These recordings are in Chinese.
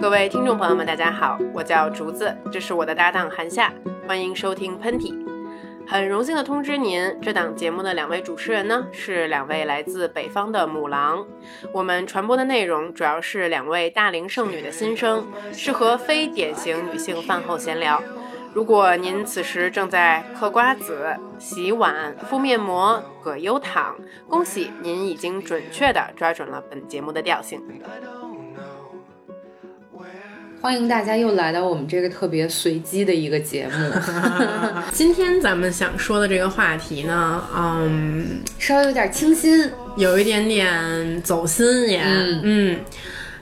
各位听众朋友们，大家好，我叫竹子，这是我的搭档韩夏，欢迎收听喷嚏。很荣幸的通知您，这档节目的两位主持人呢是两位来自北方的母狼。我们传播的内容主要是两位大龄剩女的心声，适合非典型女性饭后闲聊。如果您此时正在嗑瓜子、洗碗、敷面膜、葛优躺，恭喜您已经准确地抓准了本节目的调性。欢迎大家又来到我们这个特别随机的一个节目。今天咱们想说的这个话题呢，嗯，稍微有点清新，有一点点走心也，嗯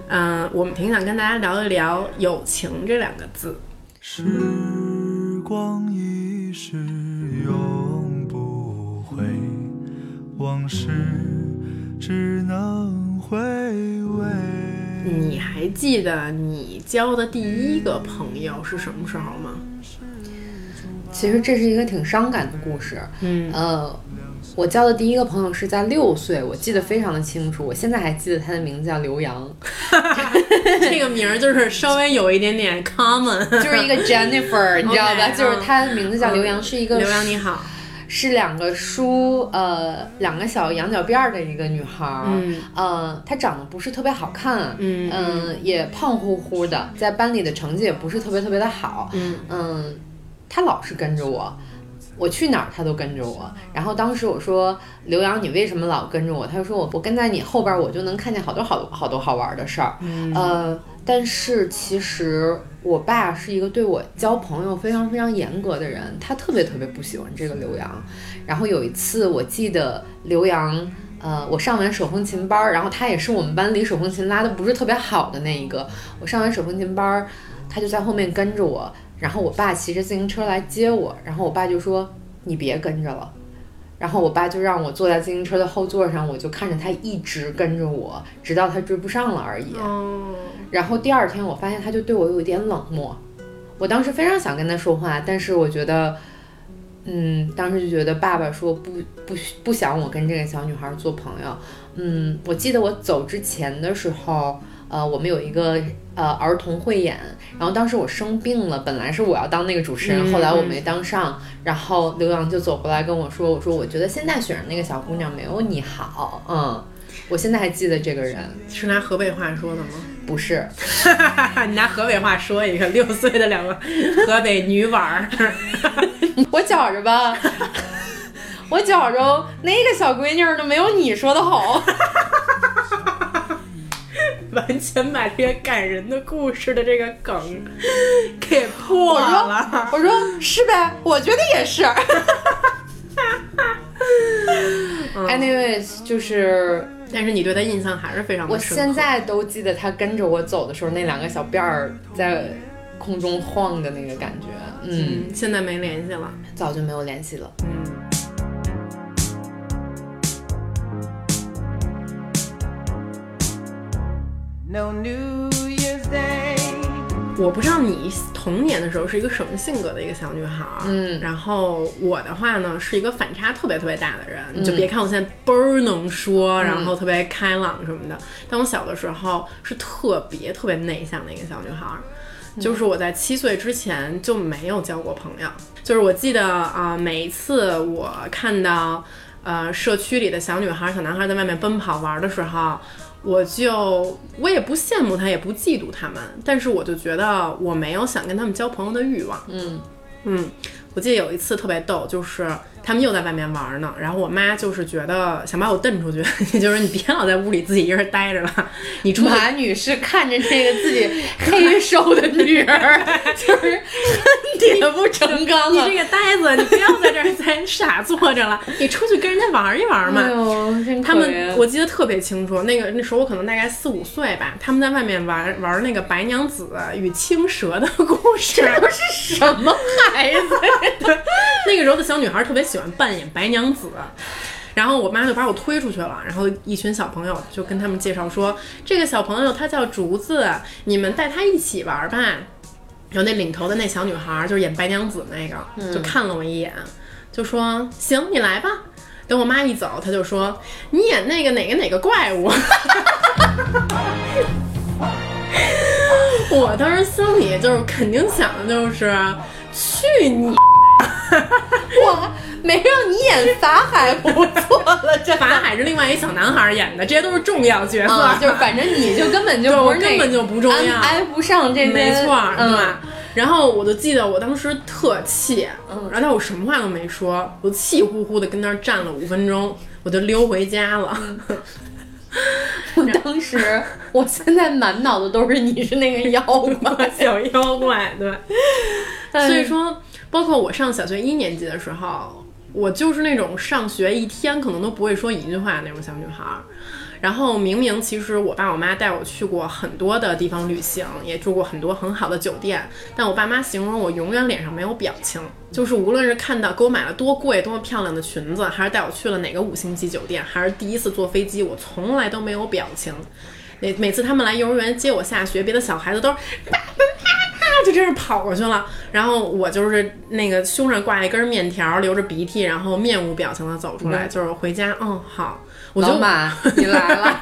嗯，我们挺想跟大家聊一聊友情这两个字。时光一逝永不回，往事只能回味。你还记得你交的第一个朋友是什么时候吗？其实这是一个挺伤感的故事。嗯，呃，我交的第一个朋友是在六岁，我记得非常的清楚。我现在还记得他的名字叫刘洋，这个名儿就是稍微有一点点 common，就是一个 Jennifer，你知道吧？就是他的名字叫刘洋，是一个刘洋你好。是两个梳呃两个小羊角辫儿的一个女孩儿，嗯，呃，她长得不是特别好看，嗯嗯，也胖乎乎的，在班里的成绩也不是特别特别的好，嗯。嗯，她老是跟着我，我去哪儿她都跟着我。然后当时我说刘洋，你为什么老跟着我？她说我我跟在你后边，我就能看见好多好多好多好玩的事儿，呃。但是其实我爸是一个对我交朋友非常非常严格的人，他特别特别不喜欢这个刘洋。然后有一次我记得刘洋，呃，我上完手风琴班，然后他也是我们班里手风琴拉的不是特别好的那一个。我上完手风琴班，他就在后面跟着我，然后我爸骑着自行车来接我，然后我爸就说：“你别跟着了。”然后我爸就让我坐在自行车的后座上，我就看着他一直跟着我，直到他追不上了而已。哦。然后第二天我发现他就对我有一点冷漠，我当时非常想跟他说话，但是我觉得，嗯，当时就觉得爸爸说不不不想我跟这个小女孩做朋友。嗯，我记得我走之前的时候。呃，我们有一个呃儿童汇演，然后当时我生病了，本来是我要当那个主持人，后来我没当上，然后刘洋就走过来跟我说，我说我觉得现在选的那个小姑娘没有你好，嗯，我现在还记得这个人，是拿河北话说的吗？不是，你拿河北话说一个六岁的两个河北女娃儿，我觉着吧，我觉着那个小闺女都没有你说的好。完全把这个感人的故事的这个梗给破了。我说是呗，我觉得也是。Anyways，就是，但是你对他印象还是非常。我现在都记得他跟着我走的时候，那两个小辫儿在空中晃的那个感觉。嗯，现在没联系了，早就没有联系了。嗯。我不知道你童年的时候是一个什么性格的一个小女孩，嗯，然后我的话呢是一个反差特别特别大的人，你就别看我现在倍儿能说，然后特别开朗什么的，但我小的时候是特别特别内向的一个小女孩，就是我在七岁之前就没有交过朋友，就是我记得啊，每一次我看到呃社区里的小女孩、小男孩在外面奔跑玩的时候。我就我也不羡慕他，也不嫉妒他们，但是我就觉得我没有想跟他们交朋友的欲望。嗯嗯，我记得有一次特别逗，就是。他们又在外面玩呢，然后我妈就是觉得想把我蹬出去，就是你别老在屋里自己一个人待着了。你马女士看着这个自己黑瘦的女儿，就是恨铁不成钢。你这个呆子，你不要在这儿再傻坐着了，你出去跟人家玩一玩嘛。他们我记得特别清楚，那个那时候我可能大概四五岁吧，他们在外面玩玩那个白娘子与青蛇的故事。这是什么孩子？那个时候的小女孩特别喜。欢扮演白娘子，然后我妈就把我推出去了，然后一群小朋友就跟他们介绍说，这个小朋友他叫竹子，你们带他一起玩吧。然后那领头的那小女孩就是演白娘子那个，就看了我一眼，就说行，你来吧。等我妈一走，她就说你演那个哪个哪个怪物。我当时心里就是肯定想的就是去你。我没让你演法海不错了，这法海是另外一小男孩演的，这些都是重要角色，就是反正你就根本就 不是根本就不重要，挨不上这些，没错，对吧？然后我就记得我当时特气，嗯，然后我什么话都没说，我气呼呼的跟那儿站了五分钟，我就溜回家了。我当时，我现在满脑子都是你是那个妖怪，小妖怪，对。所以说，包括我上小学一年级的时候，我就是那种上学一天可能都不会说一句话的那种小女孩。然后明明其实我爸我妈带我去过很多的地方旅行，也住过很多很好的酒店，但我爸妈形容我永远脸上没有表情，就是无论是看到给我买了多贵多么漂亮的裙子，还是带我去了哪个五星级酒店，还是第一次坐飞机，我从来都没有表情。每每次他们来幼儿园接我下学，别的小孩子都是 就真是跑过去了，然后我就是那个胸上挂一根面条，流着鼻涕，然后面无表情的走出来，就是回家。嗯，好。老马，你来了。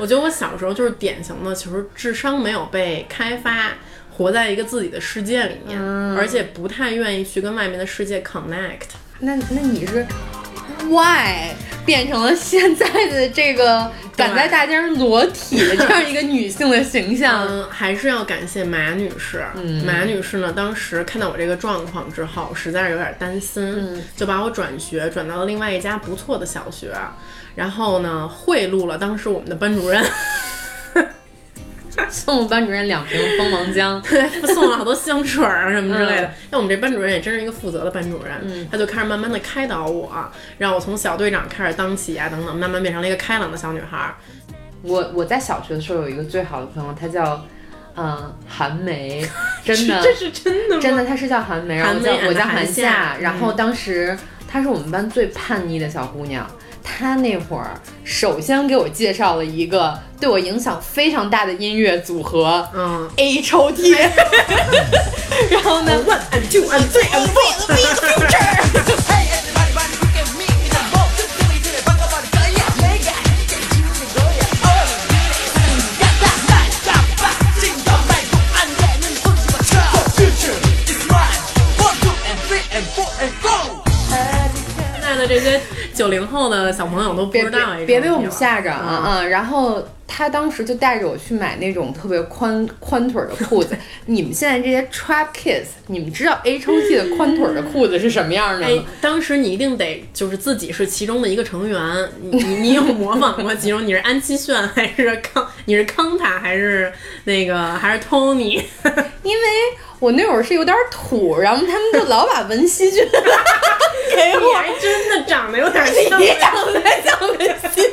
我觉得我小时候就是典型的，其实智商没有被开发，活在一个自己的世界里面，而且不太愿意去跟外面的世界 connect。那那你是 why 变成了现在的这个敢在大街上裸体的这样一个女性的形象？嗯，还是要感谢马女士。嗯，马女士呢，当时看到我这个状况之后，实在是有点担心，就把我转学转到了另外一家不错的小学。然后呢，贿赂了当时我们的班主任，送了班主任两瓶蜂王浆，对，送了好多香水啊什么之类的。那我们这班主任也真是一个负责的班主任，他就开始慢慢的开导我，让我从小队长开始当起啊，等等，慢慢变成了一个开朗的小女孩。我我在小学的时候有一个最好的朋友，她叫嗯韩梅，真的，这是真的，真的，她是叫韩梅，然后叫我叫韩夏，然后当时她是我们班最叛逆的小姑娘。他那会儿首先给我介绍了一个对我影响非常大的音乐组合，嗯，A 抽屉。然后呢，One and Two and Three and Four。现在的这些。九零后的小朋友都不知道，别被我们吓着啊！嗯，然后他当时就带着我去买那种特别宽宽腿的裤子。你们现在这些 trap kids，你们知道 A 抽屉的宽腿的裤子是什么样的吗？当时你一定得就是自己是其中的一个成员，你你有模仿过其中？你是安七炫还是康？你是康塔还是那个还是 Tony？因为。我那会儿是有点土，然后他们就老把文熙俊 给我，还真的长得有点像，你长得像文熙俊。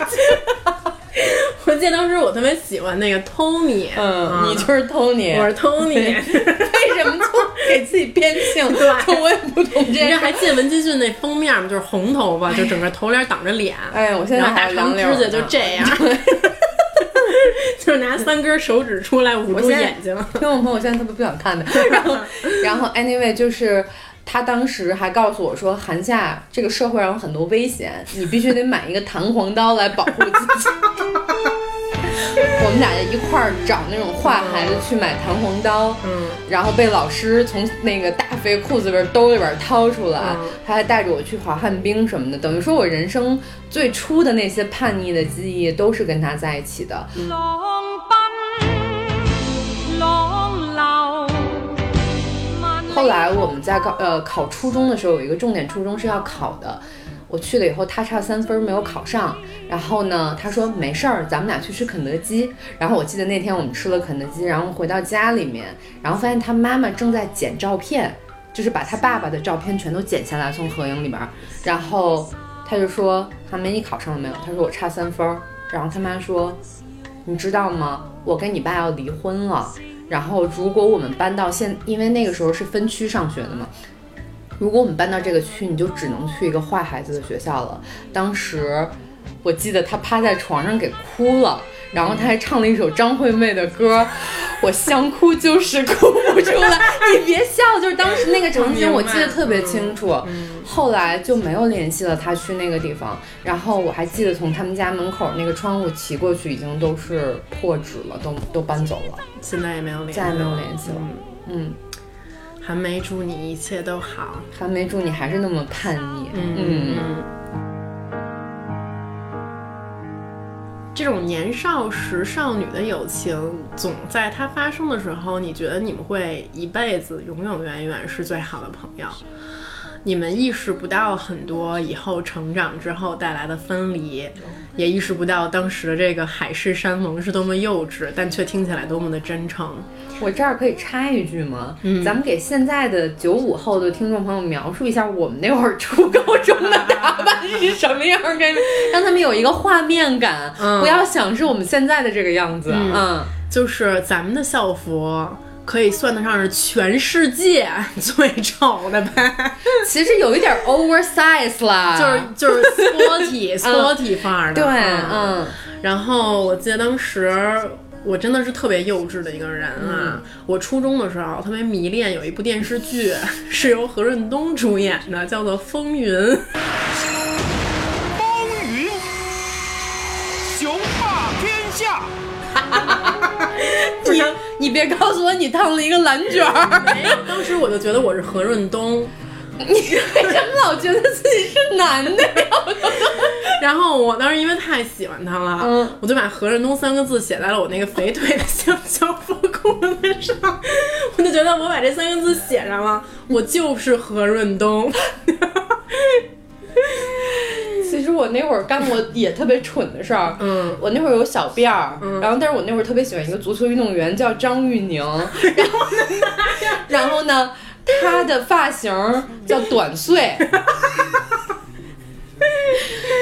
我记得当时我特别喜欢那个 Tony，嗯，你就是 Tony，我是 Tony，为什么就给自己变性？对，我也不懂这。你还记得文熙俊那封面吗？就是红头发，就整个头脸挡着脸，哎，我现在打长指甲就这样。就是拿三根手指出来捂住眼睛。听我朋友现在特别不想看的。然后，然后，anyway，就是他当时还告诉我说，寒假这个社会上有很多危险，你必须得买一个弹簧刀来保护自己。我们俩就一块儿找那种坏孩子去买弹簧刀，嗯，然后被老师从那个大肥裤子边兜里边掏出来，他还带着我去滑旱冰什么的，等于说我人生最初的那些叛逆的记忆都是跟他在一起的。后来我们在高呃考初中的时候，有一个重点初中是要考的。我去了以后，他差三分没有考上。然后呢，他说没事儿，咱们俩去吃肯德基。然后我记得那天我们吃了肯德基，然后回到家里面，然后发现他妈妈正在剪照片，就是把他爸爸的照片全都剪下来从合影里边。然后他就说：“韩梅，你考上了没有？”他说：“我差三分。”然后他妈说：“你知道吗？我跟你爸要离婚了。然后如果我们搬到现，因为那个时候是分区上学的嘛。”如果我们搬到这个区，你就只能去一个坏孩子的学校了。当时我记得他趴在床上给哭了，然后他还唱了一首张惠妹的歌，我想哭就是哭不出来。你别笑，就是当时那个场景我记得特别清楚。后来就没有联系了他去那个地方，然后我还记得从他们家门口那个窗户骑过去，已经都是破纸了，都都搬走了。现在也没有联，再也没有联系了。嗯。韩梅，祝你一切都好。韩梅，祝你还是那么叛逆。嗯嗯。这种年少时少女的友情，总在它发生的时候，你觉得你们会一辈子永永远远是最好的朋友。你们意识不到很多以后成长之后带来的分离，也意识不到当时的这个海誓山盟是多么幼稚，但却听起来多么的真诚。我这儿可以插一句吗？嗯，咱们给现在的九五后的听众朋友描述一下我们那会儿初高中的打扮是什么样，给让他们有一个画面感，不要想是我们现在的这个样子。嗯，就是咱们的校服。可以算得上是全世界 最丑的呗，其实有一点 oversize 啦，就是就是 sporty sporty 范儿的。对，嗯。然后我记得当时我真的是特别幼稚的一个人啊。我初中的时候特别迷恋有一部电视剧，是由何润东主演的，叫做《风云》。你你别告诉我你烫了一个蓝卷儿！当时我就觉得我是何润东，你为什么老觉得自己是男的呀？然后我当时因为太喜欢他了，嗯，我就把何润东三个字写在了我那个肥腿的小校服裤子上，我就觉得我把这三个字写上了，我就是何润东。其实我那会儿干过也特别蠢的事儿，嗯，我那会儿有小辫儿，然后但是我那会儿特别喜欢一个足球运动员叫张玉宁，然后呢，然后呢，他的发型叫短碎。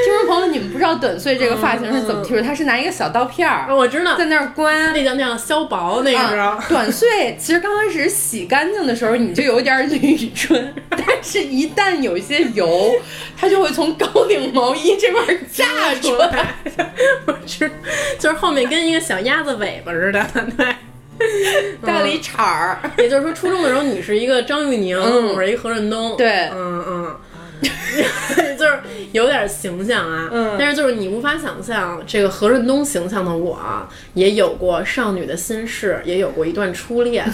听 众朋友，你们不知道短碎这个发型是怎么剃的？他是拿一个小刀片儿，我知道，在那儿关，那叫那样削薄那个。短碎其实刚开始洗干净的时候，你就有点捋春，但是一旦有一些油，它就会从高领毛衣这块炸 出来。我知，就是后面跟一个小鸭子尾巴似的，对，带了一茬儿。也就是说，初中的时候你是一个张玉宁，我是一何润东，对，嗯嗯。就是有点形象啊，但是就是你无法想象，这个何润东形象的我，也有过少女的心事，也有过一段初恋。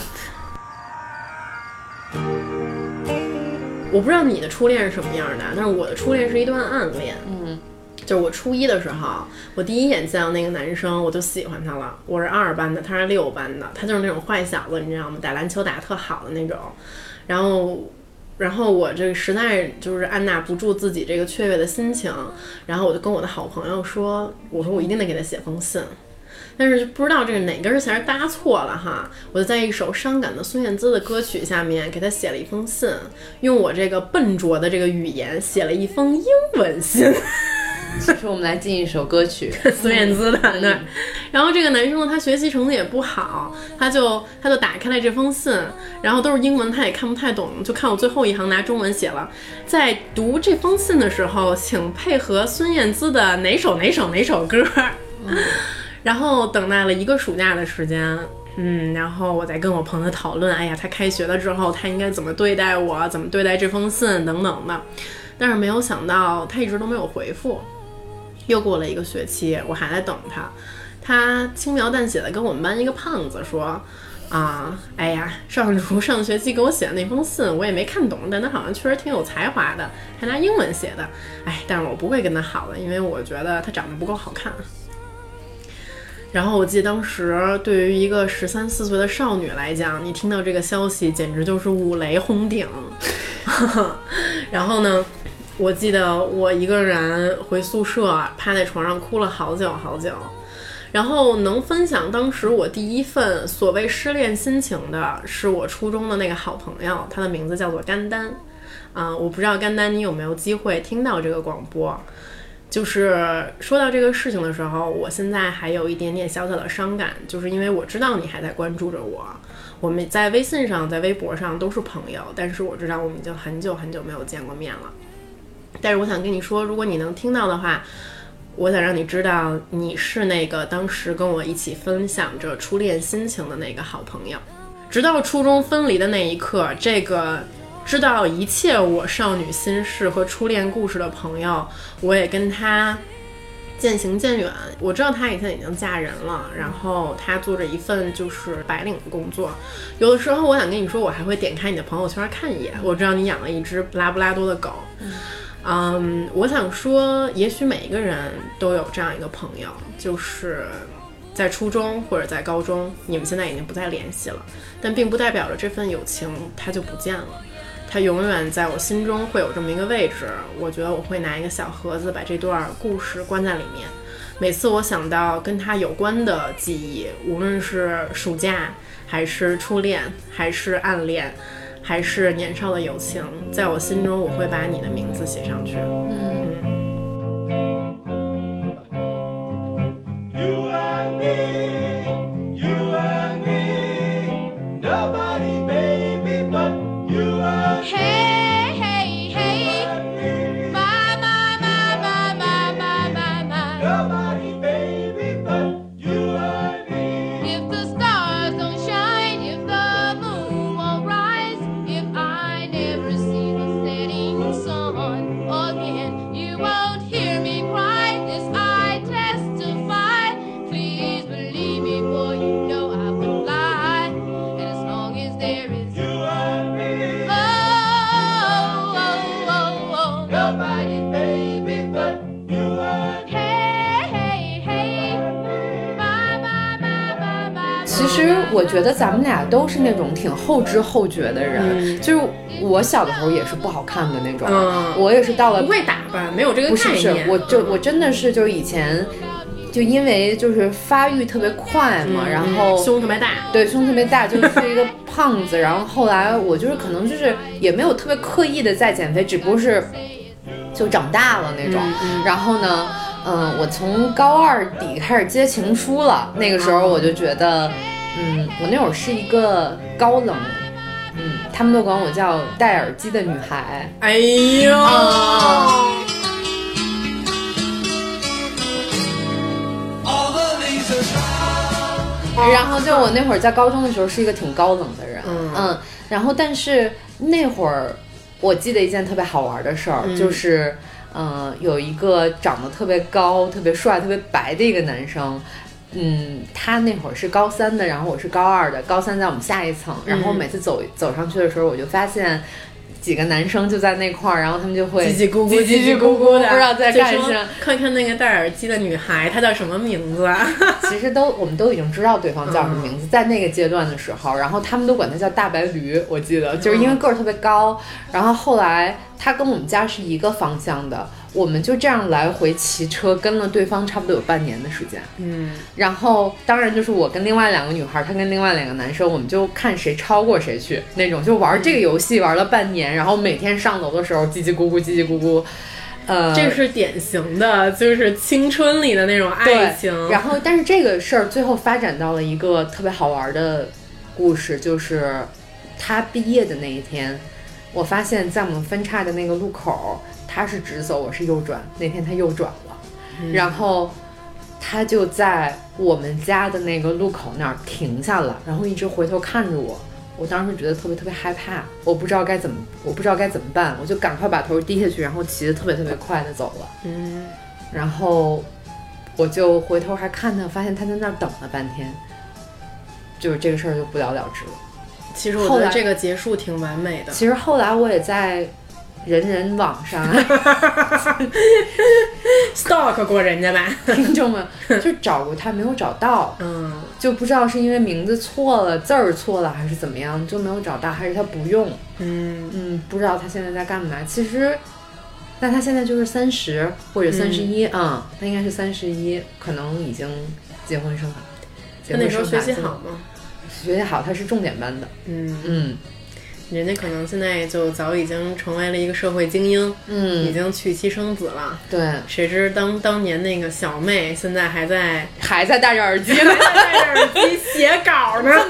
我不知道你的初恋是什么样的，但是我的初恋是一段暗恋。嗯，就是我初一的时候，我第一眼见到那个男生，我就喜欢他了。我是二班的，他是六班的，他就是那种坏小子，你知道吗？打篮球打得特好的那种，然后。然后我这个实在就是按捺不住自己这个雀跃的心情，然后我就跟我的好朋友说：“我说我一定得给他写封信。”但是就不知道这个哪根弦搭错了哈，我就在一首伤感的孙燕姿的歌曲下面给他写了一封信，用我这个笨拙的这个语言写了一封英文信。其实我们来进一首歌曲，孙燕姿的。对，然后这个男生呢，他学习成绩也不好，他就他就打开了这封信，然后都是英文，他也看不太懂，就看我最后一行拿中文写了，在读这封信的时候，请配合孙燕姿的哪首哪首哪首歌。然后等待了一个暑假的时间，嗯，然后我再跟我朋友讨论，哎呀，他开学了之后，他应该怎么对待我，怎么对待这封信等等的，但是没有想到他一直都没有回复。又过了一个学期，我还在等他。他轻描淡写的跟我们班一个胖子说：“啊，哎呀，上如上学期给我写的那封信，我也没看懂，但他好像确实挺有才华的，还拿英文写的。哎，但是我不会跟他好了，因为我觉得他长得不够好看。”然后我记得当时对于一个十三四岁的少女来讲，你听到这个消息简直就是五雷轰顶。然后呢？我记得我一个人回宿舍，趴在床上哭了好久好久。然后能分享当时我第一份所谓失恋心情的，是我初中的那个好朋友，他的名字叫做甘丹。啊，我不知道甘丹你有没有机会听到这个广播。就是说到这个事情的时候，我现在还有一点点小小的伤感，就是因为我知道你还在关注着我。我们在微信上，在微博上都是朋友，但是我知道我们已经很久很久没有见过面了。但是我想跟你说，如果你能听到的话，我想让你知道，你是那个当时跟我一起分享着初恋心情的那个好朋友。直到初中分离的那一刻，这个知道一切我少女心事和初恋故事的朋友，我也跟他渐行渐远。我知道他以前已经嫁人了，然后他做着一份就是白领的工作。有的时候，我想跟你说，我还会点开你的朋友圈看一眼。我知道你养了一只拉布拉多的狗。嗯我想说，也许每一个人都有这样一个朋友，就是在初中或者在高中，你们现在已经不再联系了，但并不代表着这份友情它就不见了，它永远在我心中会有这么一个位置。我觉得我会拿一个小盒子，把这段故事关在里面。每次我想到跟他有关的记忆，无论是暑假，还是初恋，还是暗恋。还是年少的友情，在我心中，我会把你的名字写上去。嗯。觉得咱们俩都是那种挺后知后觉的人，就是我小的时候也是不好看的那种，我也是到了不会打扮，没有这个不是是，我就我真的是就是以前就因为就是发育特别快嘛，然后胸特别大，对，胸特别大，就是一个胖子，然后后来我就是可能就是也没有特别刻意的在减肥，只不过是就长大了那种，然后呢，嗯，我从高二底开始接情书了，那个时候我就觉得。嗯，我那会儿是一个高冷，嗯，他们都管我叫戴耳机的女孩。哎呦！然后就我那会儿在高中的时候是一个挺高冷的人，嗯，然后但是那会儿我记得一件特别好玩的事儿，就是，嗯，有一个长得特别高、特别帅、特别白的一个男生。嗯，他那会儿是高三的，然后我是高二的，高三在我们下一层，然后每次走走上去的时候，我就发现几个男生就在那块儿，然后他们就会叽叽咕咕、叽叽咕咕的，不知道在干什么。看看那个戴耳机的女孩，她叫什么名字啊？其实都我们都已经知道对方叫什么名字，在那个阶段的时候，然后他们都管她叫大白驴，我记得就是因为个儿特别高，然后后来她跟我们家是一个方向的。我们就这样来回骑车跟了对方差不多有半年的时间，嗯，然后当然就是我跟另外两个女孩，她跟另外两个男生，我们就看谁超过谁去那种，就玩这个游戏玩了半年，然后每天上楼的时候叽叽咕咕叽叽咕咕，呃，这是典型的就是青春里的那种爱情。然后但是这个事儿最后发展到了一个特别好玩的故事，就是他毕业的那一天，我发现在我们分叉的那个路口。他是直走，我是右转。那天他右转了，然后他就在我们家的那个路口那儿停下了，然后一直回头看着我。我当时觉得特别特别害怕，我不知道该怎么，我不知道该怎么办，我就赶快把头低下去，然后骑得特别特别快的走了。嗯，然后我就回头还看他，发现他在那儿等了半天，就是这个事儿就不了了之了。其实我觉得这个结束挺完美的。其实后来我也在。人人网上，stalk 过人家吧，听众们就找过他没有找到，嗯，就不知道是因为名字错了，字儿错了还是怎么样，就没有找到，还是他不用，嗯。嗯，不知道他现在在干嘛。其实，那他现在就是三十或者三十一啊，他应该是三十一，可能已经结婚生孩子。他那时候学习好吗？学习好，他是重点班的，嗯。嗯。人家可能现在就早已经成为了一个社会精英，嗯，已经娶妻生子了。对，谁知当当年那个小妹现在还在还在戴着耳机，还在戴着耳机写稿呢，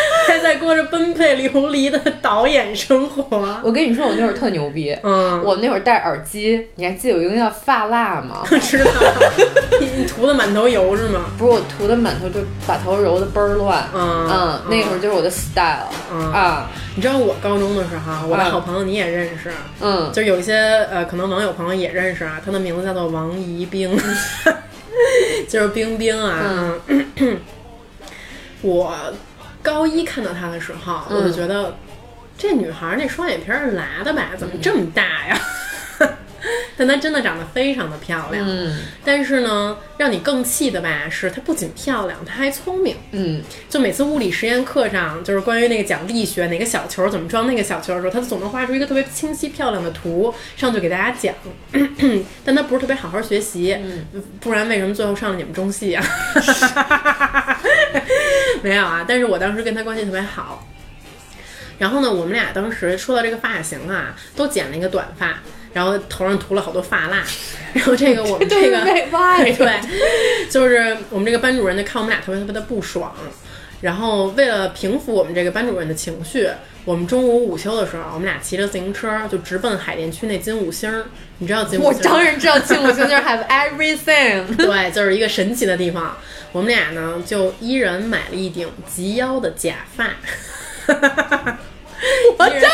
在过着奔配流离的导演生活。我跟你说，我那会儿特牛逼。嗯，我那会儿戴耳机，你还记得有一个叫发蜡吗？知道。你涂的满头油是吗？不是，我涂的满头就把头揉的倍儿乱。嗯嗯，那会儿就是我的 style。嗯啊，你知道我高中的时候，我的好朋友你也认识。嗯，就有一些呃，可能网友朋友也认识啊。他的名字叫做王宜冰，就是冰冰啊。嗯 我高一看到她的时候，我就觉得这女孩那双眼皮是拉的吧？怎么这么大呀？但她真的长得非常的漂亮。嗯，但是呢，让你更气的吧是她不仅漂亮，她还聪明。嗯，就每次物理实验课上，就是关于那个讲力学哪个小球怎么装那个小球的时候，她总能画出一个特别清晰漂亮的图上去给大家讲。但她不是特别好好学习，不然为什么最后上了你们中戏啊？没有啊，但是我当时跟她关系特别好。然后呢，我们俩当时说到这个发型啊，都剪了一个短发。然后头上涂了好多发蜡，然后这个我们 这个 对，就是我们这个班主任就看我们俩特别特别的不爽，然后为了平复我们这个班主任的情绪，我们中午午休的时候，我们俩骑着自行车就直奔海淀区那金五星儿，你知道金五星？我当然知道金五星就是 have everything，对，就是一个神奇的地方。我们俩呢就一人买了一顶及腰的假发，我这。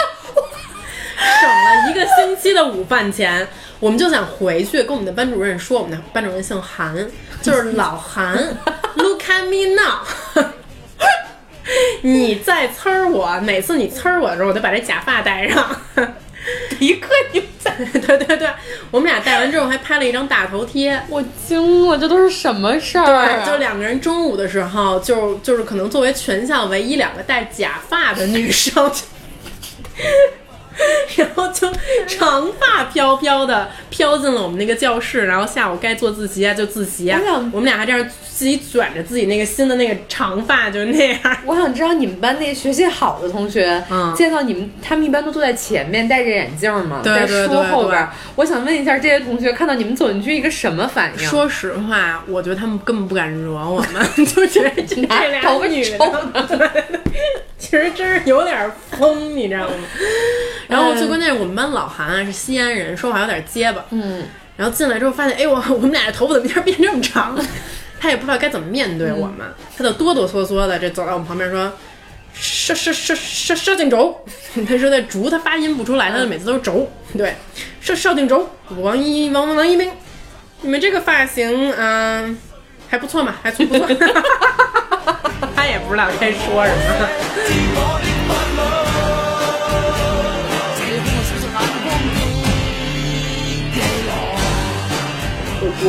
省了一个星期的午饭钱，我们就想回去跟我们的班主任说，我们的班主任姓韩，就是老韩。Look at me now，你再呲儿我，每次你呲儿我的时候，我就把这假发戴上。一个你在，对对对，我们俩戴完之后还拍了一张大头贴，我惊了，这都是什么事儿？对，就两个人中午的时候，就就是可能作为全校唯一两个戴假发的女生。然后就长发飘飘的飘进了我们那个教室，然后下午该做自习啊就自习啊。我们俩还这样自己卷着自己那个新的那个长发，就是那样。我想知道你们班那学习好的同学，嗯，见到你们，他们一般都坐在前面，戴着眼镜嘛，在书后边。我想问一下这些同学，看到你们走进去一个什么反应？说实话，我觉得他们根本不敢惹我们，就觉得这 俩女的，其实真是有点疯，你知道吗？然后最关键是我们班老韩啊是西安人，说话有点结巴。嗯，然后进来之后发现，哎，我我们俩的头发怎么一下变这么长？他也不知道该怎么面对我们，他就哆哆嗦嗦的这走到我们旁边说：“射射射射射定轴。”他说那“竹”他发音不出来，他就每次都是“轴”。对，射射定轴。王一王王一鸣，你们这个发型，嗯，还不错嘛，还不错。他也不知道该说什么。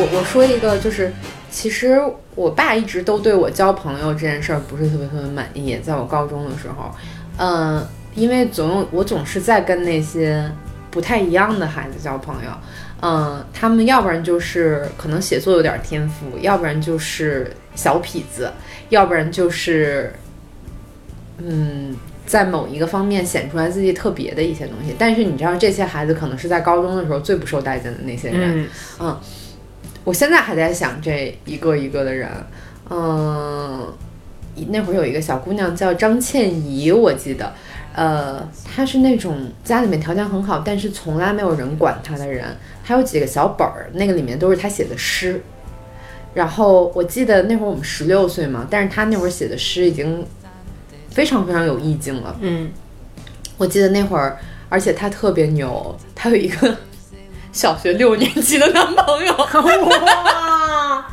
我我说一个，就是其实我爸一直都对我交朋友这件事儿不是特别特别满意。在我高中的时候，嗯，因为总有我总是在跟那些不太一样的孩子交朋友，嗯，他们要不然就是可能写作有点天赋，要不然就是小痞子，要不然就是嗯，在某一个方面显出来自己特别的一些东西。但是你知道，这些孩子可能是在高中的时候最不受待见的那些人，嗯。我现在还在想这一个一个的人，嗯，那会儿有一个小姑娘叫张倩怡，我记得，呃，她是那种家里面条件很好，但是从来没有人管她的人。她有几个小本儿，那个里面都是她写的诗。然后我记得那会儿我们十六岁嘛，但是她那会儿写的诗已经非常非常有意境了。嗯，我记得那会儿，而且她特别牛，她有一个。小学六年级的男朋友，哇，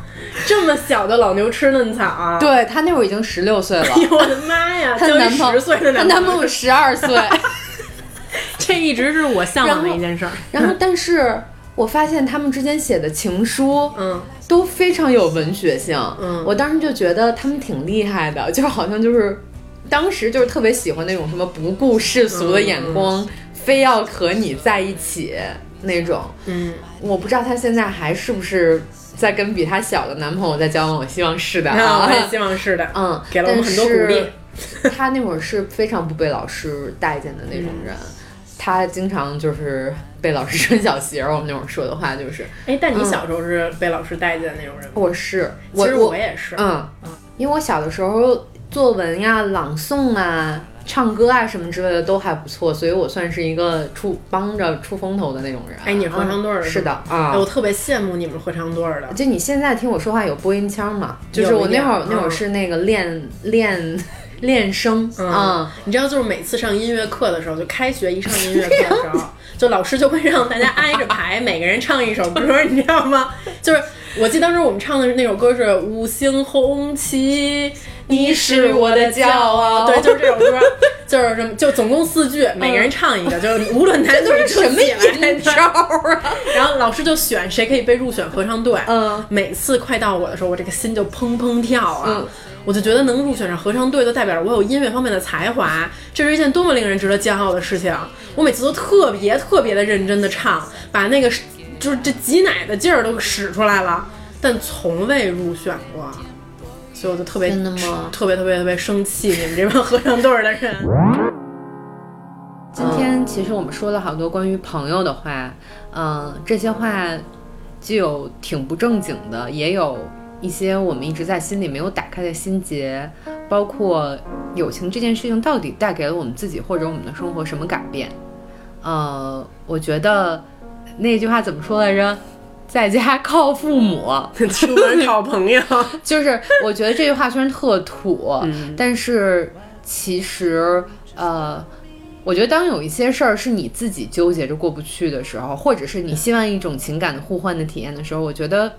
这么小的老牛吃嫩草啊！对他那会儿已经十六岁了，我的妈呀！她男朋友，她男朋友十二岁，这一直是我向往的一件事儿。然后，但是我发现他们之间写的情书，嗯，都非常有文学性。嗯，我当时就觉得他们挺厉害的，就好像就是当时就是特别喜欢那种什么不顾世俗的眼光，非要和你在一起。那种，嗯，我不知道她现在还是不是在跟比她小的男朋友在交往，我希望是的啊，我也希望是的，嗯，给了我们很多鼓励。她那会儿是非常不被老师待见的那种人，她经常就是被老师穿小鞋。我们那会儿说的话就是，哎，但你小时候是被老师待见的那种人吗？我是，其实我也是，嗯嗯，因为我小的时候。作文呀、朗诵啊。唱歌啊什么之类的都还不错，所以我算是一个出帮着出风头的那种人。哎，你是合唱队的？是的啊，我特别羡慕你们合唱队的。就你现在听我说话有播音腔吗？就是我那会儿那会儿是那个练练 练声啊。你知道，就是每次上音乐课的时候，就开学一上音乐课的时候，就老师就会让大家挨着排，每个人唱一首歌，你知道吗？就是我记得当时我们唱的那首歌是《五星红旗》。你是我的骄傲，对，就是这首歌，就是什么，就总共四句，每个人唱一个，就是无论男女什么演招啊。然后老师就选谁可以被入选合唱队。嗯，每次快到我的时候，我这个心就砰砰跳啊，我就觉得能入选上合唱队，就代表着我有音乐方面的才华，这是一件多么令人值得骄傲的事情。我每次都特别特别的认真的唱，把那个就是这挤奶的劲儿都使出来了，但从未入选过。所以我就特别真的吗？特别特别特别生气，你们这帮合唱队的人。今天其实我们说了好多关于朋友的话，嗯，这些话既有挺不正经的，也有一些我们一直在心里没有打开的心结，包括友情这件事情到底带给了我们自己或者我们的生活什么改变？呃，我觉得那句话怎么说来着？在家靠父母，出门靠朋友。就是我觉得这句话虽然特土，但是其实呃，我觉得当有一些事儿是你自己纠结着过不去的时候，或者是你希望一种情感的互换的体验的时候，我觉得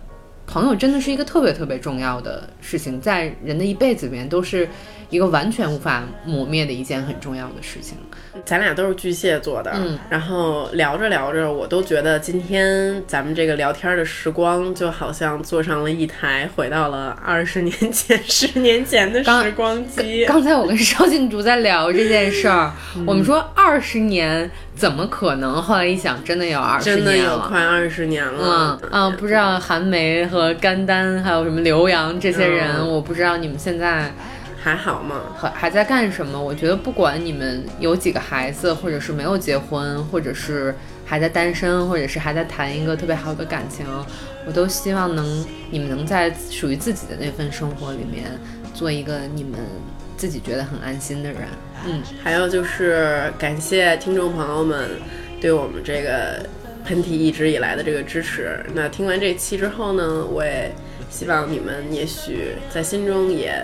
朋友真的是一个特别特别重要的事情，在人的一辈子里面都是一个完全无法磨灭的一件很重要的事情。咱俩都是巨蟹座的，嗯，然后聊着聊着，我都觉得今天咱们这个聊天的时光就好像坐上了一台回到了二十年前、十年前的时光机。刚才我跟邵静竹在聊这件事儿，我们说二十年怎么可能？后来一想，真的有二十年了，真的有快二十年了。嗯嗯，不知道韩梅和甘丹还有什么刘洋这些人，我不知道你们现在。还好吗？还还在干什么？我觉得不管你们有几个孩子，或者是没有结婚，或者是还在单身，或者是还在谈一个特别好的感情，我都希望能你们能在属于自己的那份生活里面做一个你们自己觉得很安心的人。嗯，还有就是感谢听众朋友们对我们这个喷嚏一直以来的这个支持。那听完这期之后呢，我也希望你们也许在心中也。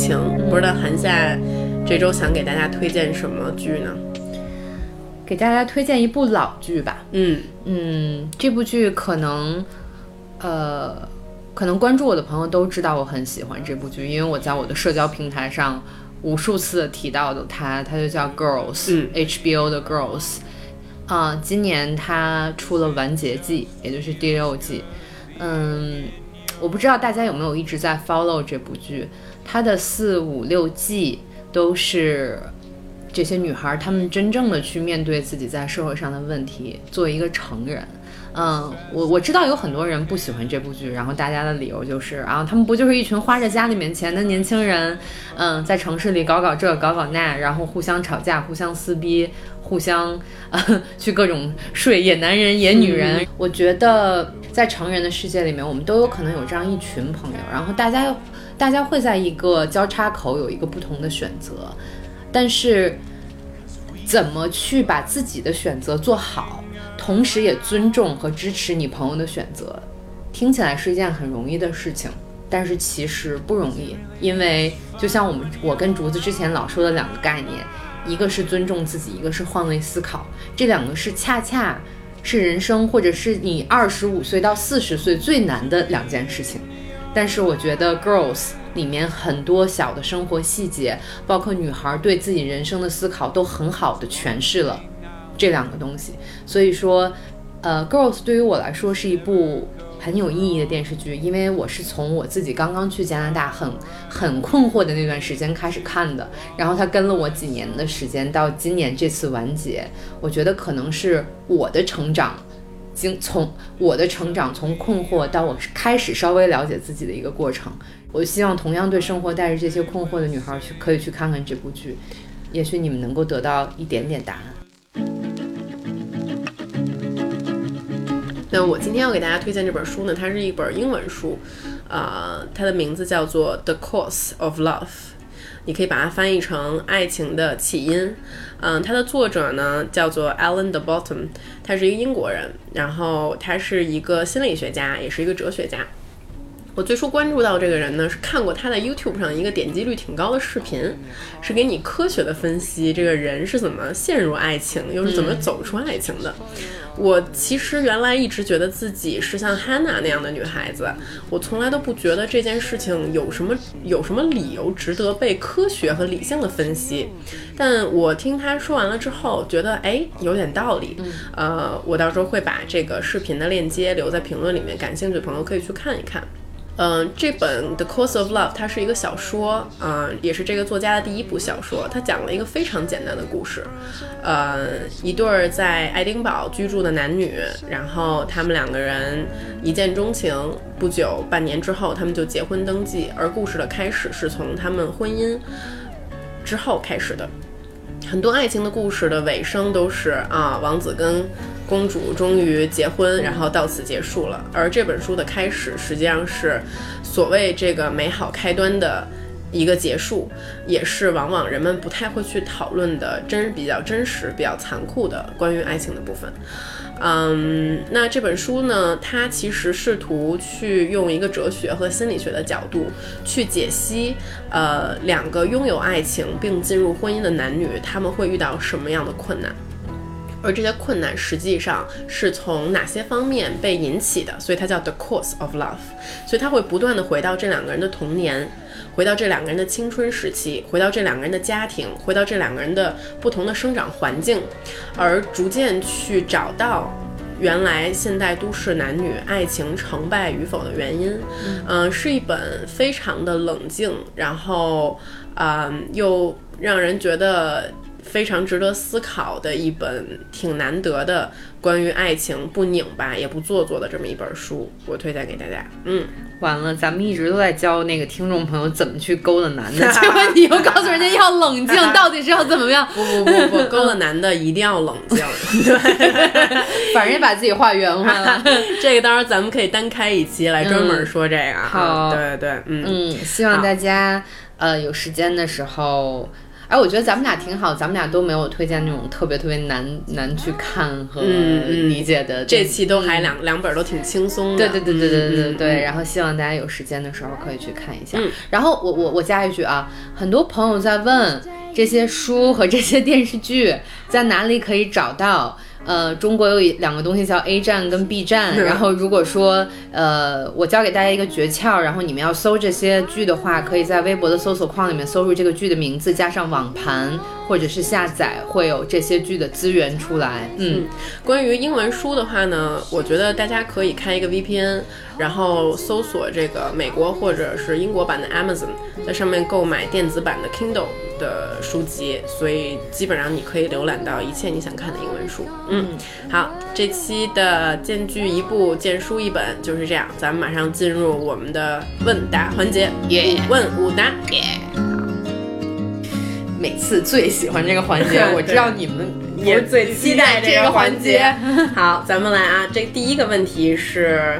情，不知道韩夏这周想给大家推荐什么剧呢？给大家推荐一部老剧吧。嗯嗯，这部剧可能，呃，可能关注我的朋友都知道我很喜欢这部剧，因为我在我的社交平台上无数次提到的它，它就叫 Girls，HBO 的 Girls。啊，今年它出了完结季，也就是第六季。嗯。我不知道大家有没有一直在 follow 这部剧，它的四五六季都是这些女孩她们真正的去面对自己在社会上的问题，作为一个成人。嗯，我我知道有很多人不喜欢这部剧，然后大家的理由就是啊，他们不就是一群花着家里面钱的年轻人，嗯，在城市里搞搞这搞搞那，然后互相吵架、互相撕逼、互相啊去各种睡野男人、野女人。我觉得在成人的世界里面，我们都有可能有这样一群朋友，然后大家大家会在一个交叉口有一个不同的选择，但是怎么去把自己的选择做好？同时也尊重和支持你朋友的选择，听起来是一件很容易的事情，但是其实不容易，因为就像我们我跟竹子之前老说的两个概念，一个是尊重自己，一个是换位思考，这两个是恰恰是人生或者是你二十五岁到四十岁最难的两件事情。但是我觉得《Girls》里面很多小的生活细节，包括女孩对自己人生的思考，都很好的诠释了这两个东西。所以说，呃，《Girls》对于我来说是一部。很有意义的电视剧，因为我是从我自己刚刚去加拿大很很困惑的那段时间开始看的，然后它跟了我几年的时间，到今年这次完结，我觉得可能是我的成长，经从我的成长从困惑到我开始稍微了解自己的一个过程。我希望同样对生活带着这些困惑的女孩去可以去看看这部剧，也许你们能够得到一点点答案。那我今天要给大家推荐这本书呢，它是一本英文书，呃，它的名字叫做《The Cause of Love》，你可以把它翻译成“爱情的起因”。嗯，它的作者呢叫做 Alan the Bottom，他是一个英国人，然后他是一个心理学家，也是一个哲学家。我最初关注到这个人呢，是看过他在 YouTube 上一个点击率挺高的视频，是给你科学的分析这个人是怎么陷入爱情，又是怎么走出爱情的。我其实原来一直觉得自己是像 Hannah 那样的女孩子，我从来都不觉得这件事情有什么有什么理由值得被科学和理性的分析。但我听他说完了之后，觉得哎有点道理。呃，我到时候会把这个视频的链接留在评论里面，感兴趣的朋友可以去看一看。嗯，这本《The Course of Love》它是一个小说，嗯，也是这个作家的第一部小说。它讲了一个非常简单的故事，呃，一对儿在爱丁堡居住的男女，然后他们两个人一见钟情，不久半年之后他们就结婚登记。而故事的开始是从他们婚姻之后开始的。很多爱情的故事的尾声都是啊，王子跟。公主终于结婚，然后到此结束了。而这本书的开始，实际上是所谓这个美好开端的一个结束，也是往往人们不太会去讨论的真比较真实、比较残酷的关于爱情的部分。嗯，那这本书呢，它其实试图去用一个哲学和心理学的角度去解析，呃，两个拥有爱情并进入婚姻的男女，他们会遇到什么样的困难。而这些困难实际上是从哪些方面被引起的？所以它叫 The Course of Love。所以它会不断的回到这两个人的童年，回到这两个人的青春时期，回到这两个人的家庭，回到这两个人的不同的生长环境，而逐渐去找到原来现代都市男女爱情成败与否的原因。嗯，是一本非常的冷静，然后，嗯，又让人觉得。非常值得思考的一本，挺难得的关于爱情不拧巴也不做作的这么一本书，我推荐给大家。嗯，完了，咱们一直都在教那个听众朋友怎么去勾搭男的，结果你又告诉人家要冷静，到底是要怎么样？不不不不，勾搭男的一定要冷静。对，反正把自己话圆回来了。这个到时候咱们可以单开一期来专门说这个。好，对对，嗯嗯，希望大家呃有时间的时候。哎，我觉得咱们俩挺好，咱们俩都没有推荐那种特别特别难难去看和理解的。这期都还两两本都挺轻松。对对对对对对对，然后希望大家有时间的时候可以去看一下。然后我我我加一句啊，很多朋友在问这些书和这些电视剧在哪里可以找到。呃，中国有两个东西叫 A 站跟 B 站，然后如果说呃，我教给大家一个诀窍，然后你们要搜这些剧的话，可以在微博的搜索框里面搜入这个剧的名字，加上网盘或者是下载，会有这些剧的资源出来。嗯，关于英文书的话呢，我觉得大家可以开一个 VPN。然后搜索这个美国或者是英国版的 Amazon，在上面购买电子版的 Kindle 的书籍，所以基本上你可以浏览到一切你想看的英文书。嗯，好，这期的见剧一部，见书一本就是这样，咱们马上进入我们的问答环节，五问五答。每次最喜欢这个环节，我知道你们也最期待这个环节。好，咱们来啊，这第一个问题是。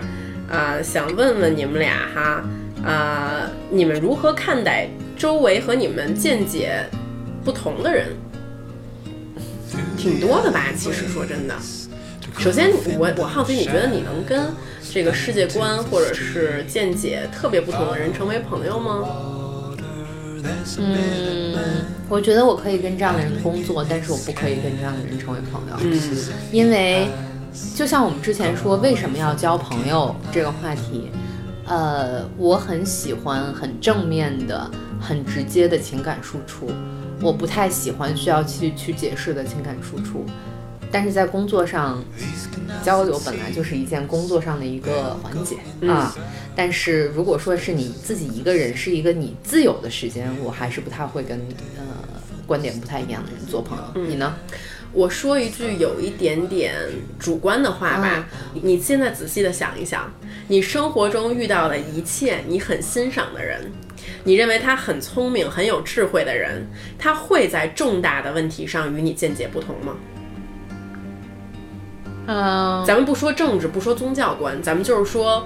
呃，想问问你们俩哈，呃，你们如何看待周围和你们见解不同的人？挺多的吧，其实说真的。首先，我我好奇，你觉得你能跟这个世界观或者是见解特别不同的人成为朋友吗？嗯，我觉得我可以跟这样的人工作，但是我不可以跟这样的人成为朋友。嗯，因为就像我们之前说为什么要交朋友这个话题，呃，我很喜欢很正面的、很直接的情感输出，我不太喜欢需要去去解释的情感输出。但是在工作上交流本来就是一件工作上的一个环节啊。但是如果说是你自己一个人，是一个你自由的时间，我还是不太会跟呃观点不太一样的人做朋友。你呢？我说一句有一点点主观的话吧，你现在仔细的想一想，你生活中遇到的一切你很欣赏的人，你认为他很聪明、很有智慧的人，他会在重大的问题上与你见解不同吗？嗯，咱们不说政治，不说宗教观，咱们就是说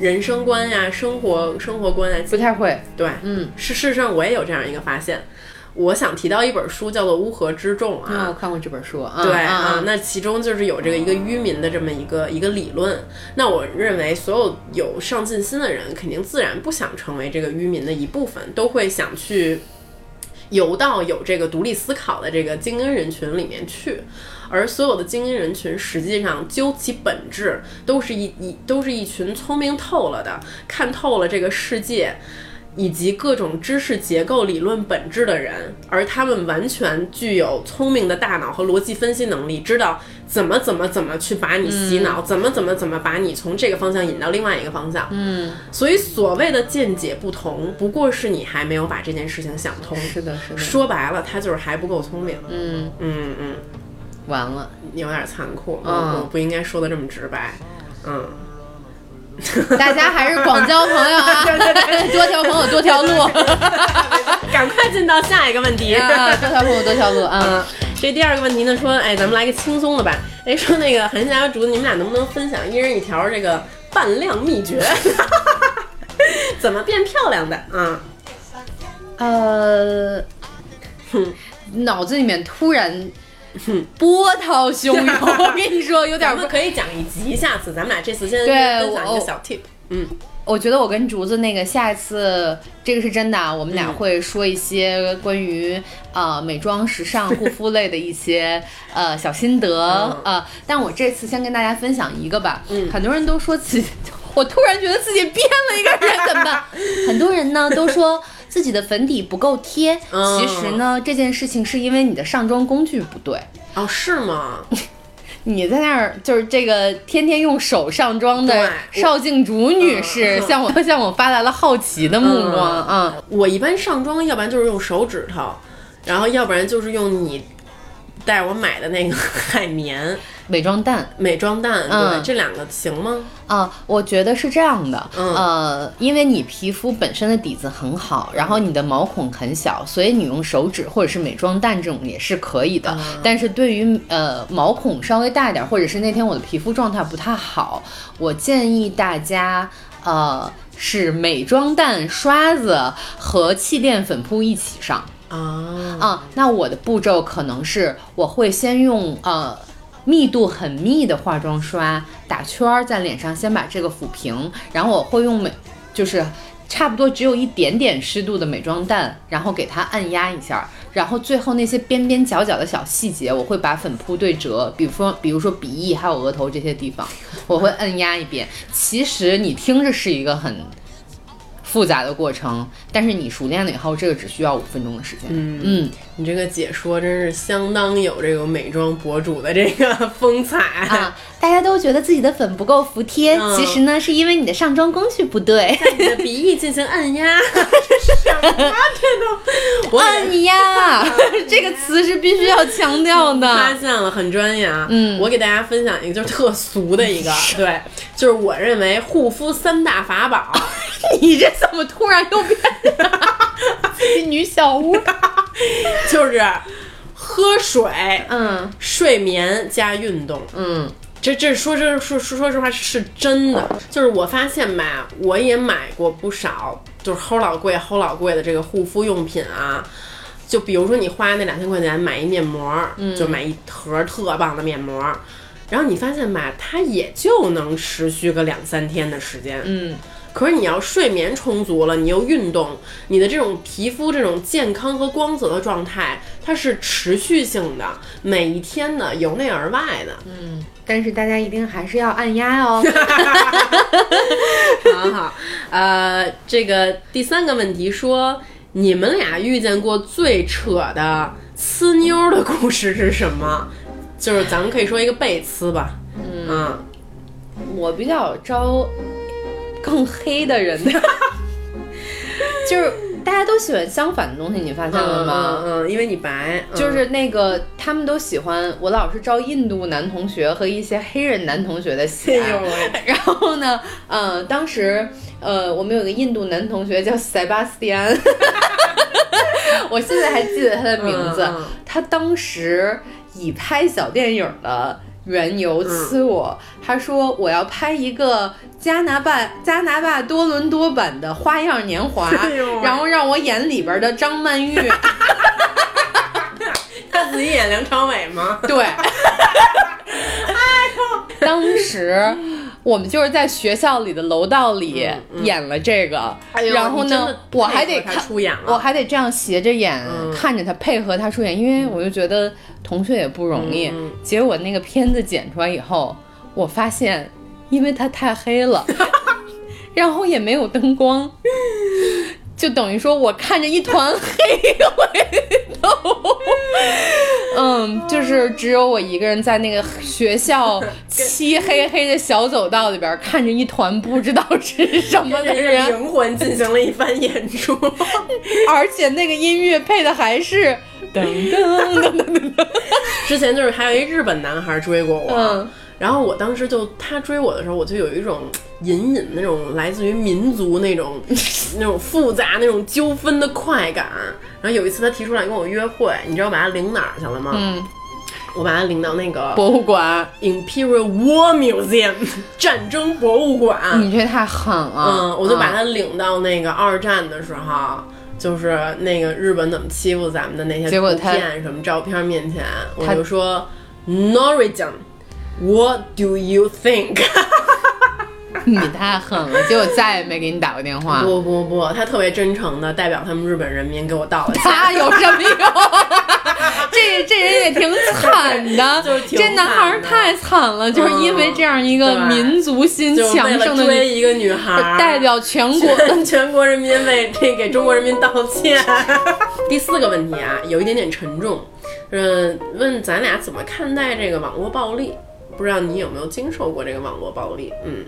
人生观呀、生活生活观啊，不太会。对，嗯，事事实上我也有这样一个发现。我想提到一本书，叫做《乌合之众》啊，我看过这本书。啊对啊，那其中就是有这个一个愚民的这么一个一个理论。那我认为，所有有上进心的人，肯定自然不想成为这个愚民的一部分，都会想去游到有这个独立思考的这个精英人群里面去。而所有的精英人群，实际上究其本质，都是一一都是一群聪明透了的，看透了这个世界，以及各种知识结构理论本质的人。而他们完全具有聪明的大脑和逻辑分析能力，知道怎么怎么怎么去把你洗脑，怎么怎么怎么把你从这个方向引到另外一个方向。嗯，所以所谓的见解不同，不过是你还没有把这件事情想通。是的，是的。说白了，他就是还不够聪明。嗯嗯嗯。完了，有点残酷，嗯，不应该说的这么直白，嗯，大家还是广交朋友啊，多条朋友多条路，赶快进到下一个问题，多条朋友多条路啊。这第二个问题呢，说，哎，咱们来个轻松的吧，哎，说那个韩霞和竹子，你们俩能不能分享一人一条这个扮靓秘诀，怎么变漂亮的？啊，呃，脑子里面突然。波涛汹涌，我跟你说，有点不可以讲一集。下次咱们俩这次先分享一个小 tip。嗯，我觉得我跟竹子那个下一次，这个是真的，我们俩会说一些关于呃美妆、时尚、护肤类的一些 呃小心得呃。但我这次先跟大家分享一个吧。嗯，很多人都说自己，我突然觉得自己变了一个人，怎么办？很多人呢都说。自己的粉底不够贴，其实呢，这件事情是因为你的上妆工具不对哦，是吗？你在那儿就是这个天天用手上妆的邵静竹女士，向我 向我发来了好奇的目光啊！我一般上妆，要不然就是用手指头，然后要不然就是用你带我买的那个海绵。美妆蛋，美妆蛋，对，这两个行吗？啊，我觉得是这样的，呃，因为你皮肤本身的底子很好，然后你的毛孔很小，所以你用手指或者是美妆蛋这种也是可以的。但是对于呃毛孔稍微大一点，或者是那天我的皮肤状态不太好，我建议大家呃是美妆蛋、刷子和气垫粉扑一起上啊啊。那我的步骤可能是我会先用呃。密度很密的化妆刷打圈儿在脸上，先把这个抚平，然后我会用美，就是差不多只有一点点湿度的美妆蛋，然后给它按压一下，然后最后那些边边角角的小细节，我会把粉扑对折，比如说比如说鼻翼还有额头这些地方，我会按压一遍。其实你听着是一个很。复杂的过程，但是你熟练了以后，这个只需要五分钟的时间。嗯嗯，你这个解说真是相当有这个美妆博主的这个 风采啊！大家都觉得自己的粉不够服帖，其实呢，是因为你的上妆工序不对。在你的鼻翼进行按压，这 是什么？这都按压这个词是必须要强调的。发现了，很专业啊！嗯，我给大家分享一个就是特俗的一个，对，就是我认为护肤三大法宝。你这怎么突然又变 女小屋？就是喝水，嗯，睡眠加运动，嗯，这这说真说说说实话是真的。就是我发现吧，我也买过不少，就是齁老贵齁老贵的这个护肤用品啊。就比如说你花那两千块钱买一面膜，就买一盒特棒的面膜。然后你发现吧，它也就能持续个两三天的时间。嗯，可是你要睡眠充足了，你又运动，你的这种皮肤这种健康和光泽的状态，它是持续性的，每一天的，由内而外的。嗯，但是大家一定还是要按压哦。好好，呃，这个第三个问题说，你们俩遇见过最扯的呲妞的故事是什么？就是咱们可以说一个被呲吧。嗯，我比较招更黑的人，就是大家都喜欢相反的东西，你发现了吗？嗯，因为你白，就是那个他们都喜欢我，老是招印度男同学和一些黑人男同学的喜爱。然后呢，呃，当时呃，我们有个印度男同学叫塞巴斯蒂安，我现在还记得他的名字。他当时以拍小电影的。缘由呲我，他说我要拍一个加拿大加拿大多伦多版的花样年华，然后让我演里边的张曼玉，他自己演梁朝伟吗？对，哎呦，当时。我们就是在学校里的楼道里演了这个，然后呢，我还得看，我还得这样斜着眼看着他，配合他出演，因为我就觉得同学也不容易。结果那个片子剪出来以后，我发现，因为他太黑了，然后也没有灯光。就等于说，我看着一团黑回头，嗯，就是只有我一个人在那个学校漆黑黑的小走道里边，看着一团不知道是什么的人 灵魂进行了一番演出，而且那个音乐配的还是噔噔噔噔噔。之前就是还有一日本男孩追过我，然后我当时就他追我的时候，我就有一种。隐隐那种来自于民族那种那种复杂那种纠纷的快感。然后有一次他提出来跟我约会，你知道把他领哪儿去了吗？嗯，我把他领到那个博物馆，Imperial War Museum 战争博物馆。你这太狠了。嗯，我就把他领到那个二战的时候，就是那个日本怎么欺负咱们的那些图片什么照片面前，我就说，Norwegian，What do you think？你太狠了，结果再也没给你打过电话。不不不，他特别真诚的代表他们日本人民给我道了歉。他有什么用？这这人也挺惨的，这男孩太惨了，就是因为这样一个民族心强盛的追一个女孩，代表全国全国人民为这给中国人民道歉。第四个问题啊，有一点点沉重，嗯，问咱俩怎么看待这个网络暴力？不知道你有没有经受过这个网络暴力？嗯。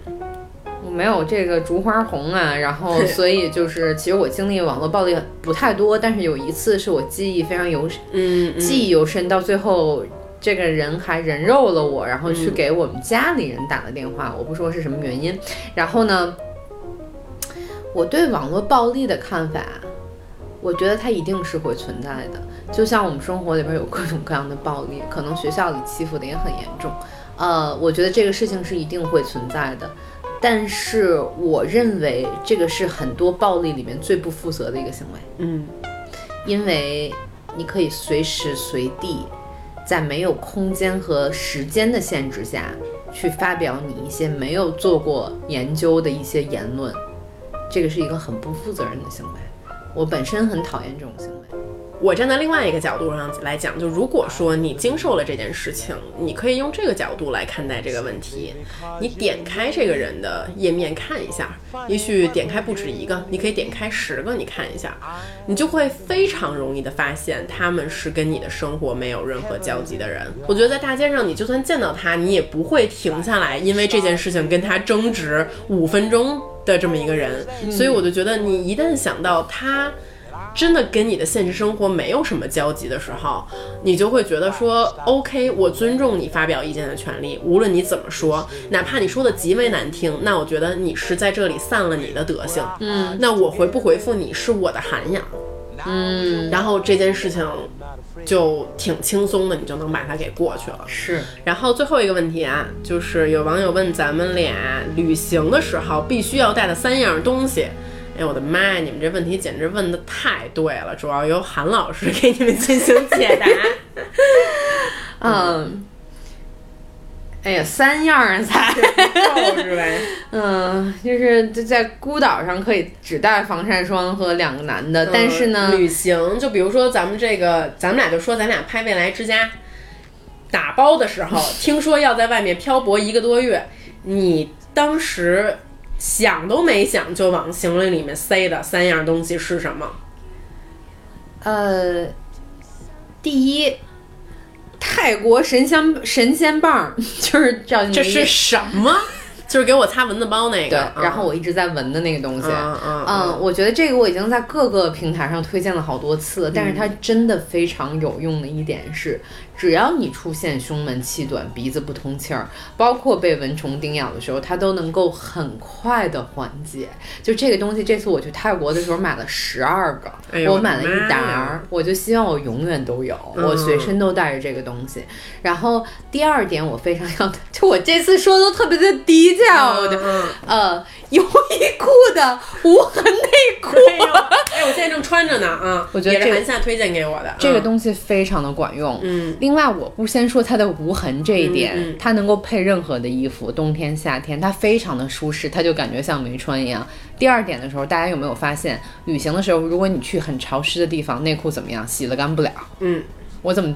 我没有这个竹花红啊，然后所以就是，其实我经历网络暴力不太多，但是有一次是我记忆非常犹嗯记忆犹深，到最后这个人还人肉了我，然后去给我们家里人打了电话，我不说是什么原因。然后呢，我对网络暴力的看法，我觉得它一定是会存在的，就像我们生活里边有各种各样的暴力，可能学校里欺负的也很严重，呃，我觉得这个事情是一定会存在的。但是我认为这个是很多暴力里面最不负责的一个行为。嗯，因为你可以随时随地，在没有空间和时间的限制下，去发表你一些没有做过研究的一些言论，这个是一个很不负责任的行为。我本身很讨厌这种行为。我站在另外一个角度上来讲，就如果说你经受了这件事情，你可以用这个角度来看待这个问题。你点开这个人的页面看一下，也许点开不止一个，你可以点开十个，你看一下，你就会非常容易的发现他们是跟你的生活没有任何交集的人。我觉得在大街上，你就算见到他，你也不会停下来，因为这件事情跟他争执五分钟的这么一个人。所以我就觉得，你一旦想到他。真的跟你的现实生活没有什么交集的时候，你就会觉得说，OK，我尊重你发表意见的权利，无论你怎么说，哪怕你说的极为难听，那我觉得你是在这里散了你的德性。嗯，那我回不回复你是我的涵养。嗯，然后这件事情就挺轻松的，你就能把它给过去了。是。然后最后一个问题啊，就是有网友问咱们俩旅行的时候必须要带的三样东西。哎，我的妈呀！你们这问题简直问的太对了，主要由韩老师给你们进行解答。嗯，哎呀，三样才够是呗？嗯，就是在孤岛上可以只带防晒霜和两个男的，但是呢，旅行就比如说咱们这个，咱们俩就说咱俩拍未来之家打包的时候，听说要在外面漂泊一个多月，你当时想都没想就往行李里面塞的三样东西是什么？呃，第一。泰国神仙神仙棒，就是叫这是什么？就是给我擦蚊子包那个，然后我一直在闻的那个东西。嗯，我觉得这个我已经在各个平台上推荐了好多次，但是它真的非常有用的一点是。只要你出现胸闷气短、鼻子不通气儿，包括被蚊虫叮咬的时候，它都能够很快的缓解。就这个东西，这次我去泰国的时候买了十二个，我买了一沓，我就希望我永远都有，我随身都带着这个东西。然后第二点，我非常要，就我这次说的都特别的低调的，呃，优衣库的无痕内裤，哎，我现在正穿着呢，啊，我觉得也是韩夏推荐给我的，这个东西非常的管用，嗯。另外，我不先说它的无痕这一点，它能够配任何的衣服，冬天、夏天，它非常的舒适，它就感觉像没穿一样。第二点的时候，大家有没有发现，旅行的时候，如果你去很潮湿的地方，内裤怎么样，洗了干不了。嗯，我怎么？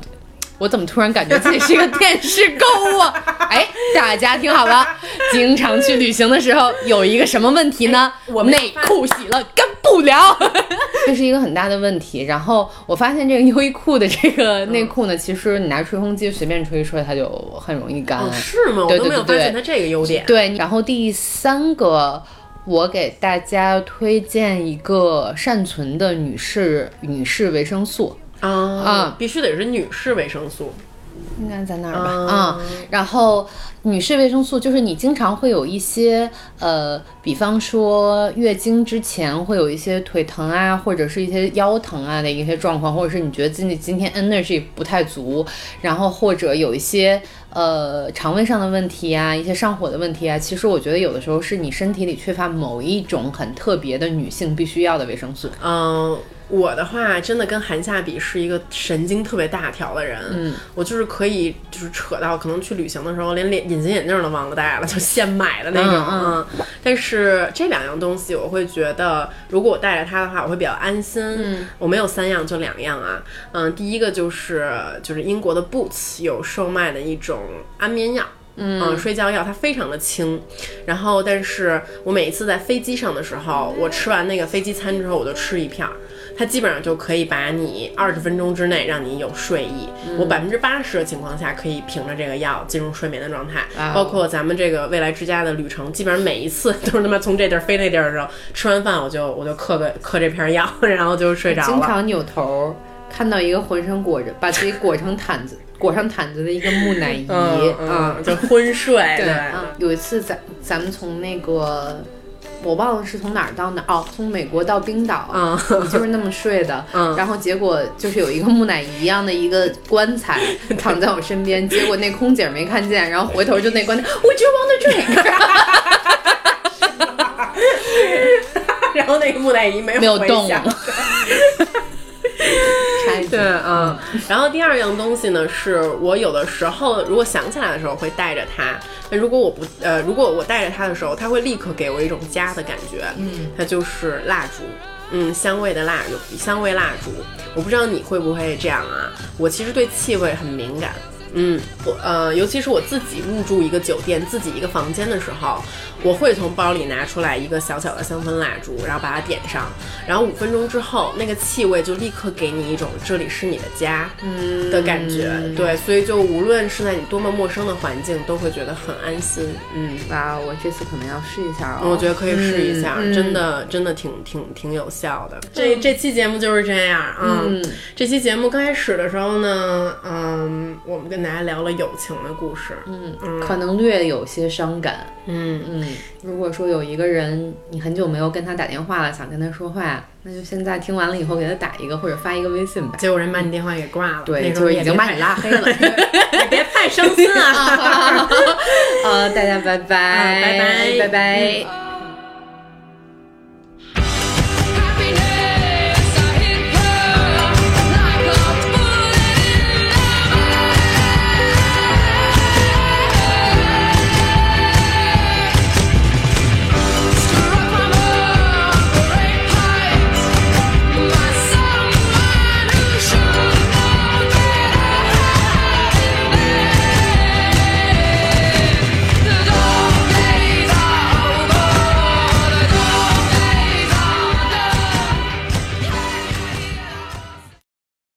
我怎么突然感觉自己是一个电视购物？哎，大家听好了，经常去旅行的时候有一个什么问题呢？我内裤洗了干不了，这是一个很大的问题。然后我发现这个优衣库的这个内裤呢，其实你拿吹风机随便吹一吹，它就很容易干。是吗？我都没有发现它这个优点。对，然后第三个，我给大家推荐一个善存的女士女士维生素。啊必须得是女士维生素，应该在那儿吧？啊，然后女士维生素就是你经常会有一些呃，比方说月经之前会有一些腿疼啊，或者是一些腰疼啊的一些状况，或者是你觉得自己今天 energy 不太足，然后或者有一些呃肠胃上的问题啊，一些上火的问题啊，其实我觉得有的时候是你身体里缺乏某一种很特别的女性必须要的维生素。嗯。我的话真的跟韩夏比是一个神经特别大条的人，嗯，我就是可以就是扯到可能去旅行的时候连连隐形眼镜都忘了戴了，就现买的那种，嗯，但是这两样东西我会觉得如果我带着它的话我会比较安心，嗯，我没有三样就两样啊，嗯，第一个就是就是英国的 Boots 有售卖的一种安眠药。嗯，睡觉药它非常的轻，然后但是我每一次在飞机上的时候，我吃完那个飞机餐之后，我就吃一片儿，它基本上就可以把你二十分钟之内让你有睡意。我百分之八十的情况下可以凭着这个药进入睡眠的状态，包括咱们这个未来之家的旅程，基本上每一次 都是他妈从这地儿飞那地儿的时候，吃完饭我就我就嗑个嗑这片药，然后就睡着了。经常扭头看到一个浑身裹着，把自己裹成毯子。裹上毯子的一个木乃伊，嗯，就昏睡。对，有一次咱咱们从那个，我忘了是从哪儿到哪儿，哦，从美国到冰岛，嗯，就是那么睡的。嗯，然后结果就是有一个木乃伊一样的一个棺材 躺在我身边，结果那空姐没看见，然后回头就那棺材，Would you want a drink？然后那个木乃伊没有没有动。对，嗯，然后第二样东西呢，是我有的时候如果想起来的时候会带着它，那如果我不，呃，如果我带着它的时候，它会立刻给我一种家的感觉，嗯，它就是蜡烛，嗯，香味的蜡烛，香味蜡烛，我不知道你会不会这样啊，我其实对气味很敏感。嗯，我呃，尤其是我自己入住一个酒店，自己一个房间的时候，我会从包里拿出来一个小小的香氛蜡烛，然后把它点上，然后五分钟之后，那个气味就立刻给你一种这里是你的家的感觉。对，所以就无论是在你多么陌生的环境，都会觉得很安心。嗯，哇，我这次可能要试一下哦。我觉得可以试一下，真的真的挺挺挺有效的。这这期节目就是这样啊。这期节目刚开始的时候呢，嗯，我们跟跟大家聊了友情的故事，嗯，可能略有些伤感，嗯。嗯。如果说有一个人你很久没有跟他打电话了，想跟他说话，那就现在听完了以后给他打一个或者发一个微信吧。结果人把你电话给挂了，对，就是已经把你拉黑了，别太伤心啊！好，大家拜拜，拜拜，拜拜。